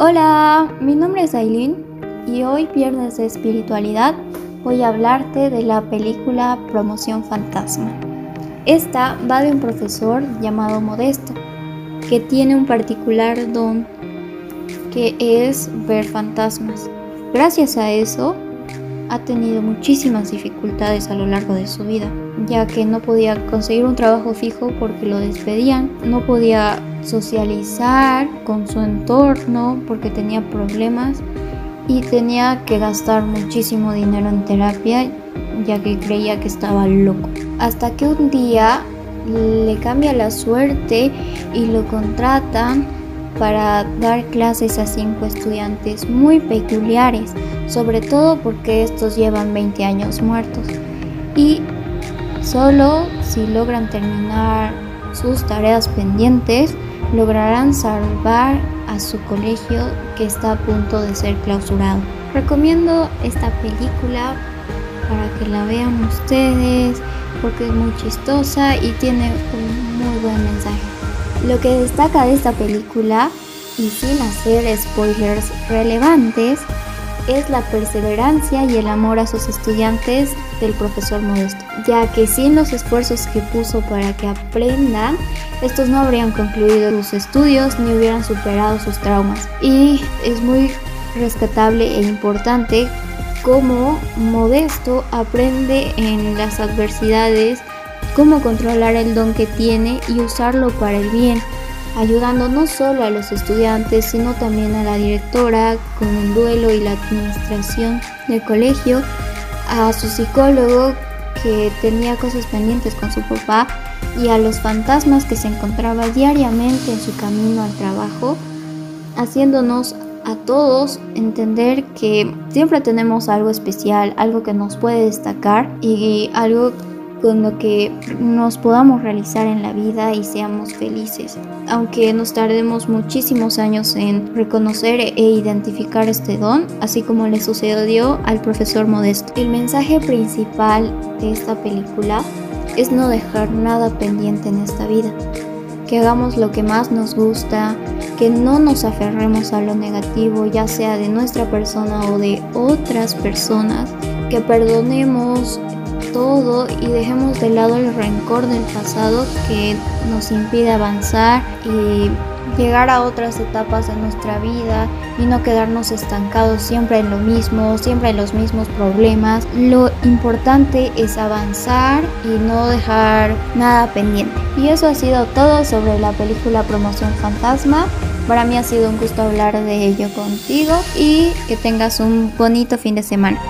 Hola, mi nombre es Aileen y hoy, viernes de espiritualidad, voy a hablarte de la película Promoción Fantasma. Esta va de un profesor llamado Modesto, que tiene un particular don que es ver fantasmas. Gracias a eso, ha tenido muchísimas dificultades a lo largo de su vida, ya que no podía conseguir un trabajo fijo porque lo despedían, no podía socializar con su entorno porque tenía problemas y tenía que gastar muchísimo dinero en terapia ya que creía que estaba loco. Hasta que un día le cambia la suerte y lo contratan para dar clases a cinco estudiantes muy peculiares, sobre todo porque estos llevan 20 años muertos. Y solo si logran terminar sus tareas pendientes, lograrán salvar a su colegio que está a punto de ser clausurado. Recomiendo esta película para que la vean ustedes porque es muy chistosa y tiene un muy buen mensaje. Lo que destaca de esta película, y sin hacer spoilers relevantes, es la perseverancia y el amor a sus estudiantes del profesor Modesto, ya que sin los esfuerzos que puso para que aprendan, estos no habrían concluido sus estudios ni hubieran superado sus traumas. Y es muy rescatable e importante cómo Modesto aprende en las adversidades cómo controlar el don que tiene y usarlo para el bien, ayudando no solo a los estudiantes, sino también a la directora con el duelo y la administración del colegio, a su psicólogo que tenía cosas pendientes con su papá y a los fantasmas que se encontraba diariamente en su camino al trabajo, haciéndonos a todos entender que siempre tenemos algo especial, algo que nos puede destacar y algo con lo que nos podamos realizar en la vida y seamos felices. Aunque nos tardemos muchísimos años en reconocer e identificar este don, así como le sucedió al profesor Modesto. El mensaje principal de esta película es no dejar nada pendiente en esta vida, que hagamos lo que más nos gusta, que no nos aferremos a lo negativo, ya sea de nuestra persona o de otras personas, que perdonemos todo y dejemos de lado el rencor del pasado que nos impide avanzar y llegar a otras etapas de nuestra vida y no quedarnos estancados siempre en lo mismo, siempre en los mismos problemas. Lo importante es avanzar y no dejar nada pendiente. Y eso ha sido todo sobre la película Promoción Fantasma. Para mí ha sido un gusto hablar de ello contigo y que tengas un bonito fin de semana.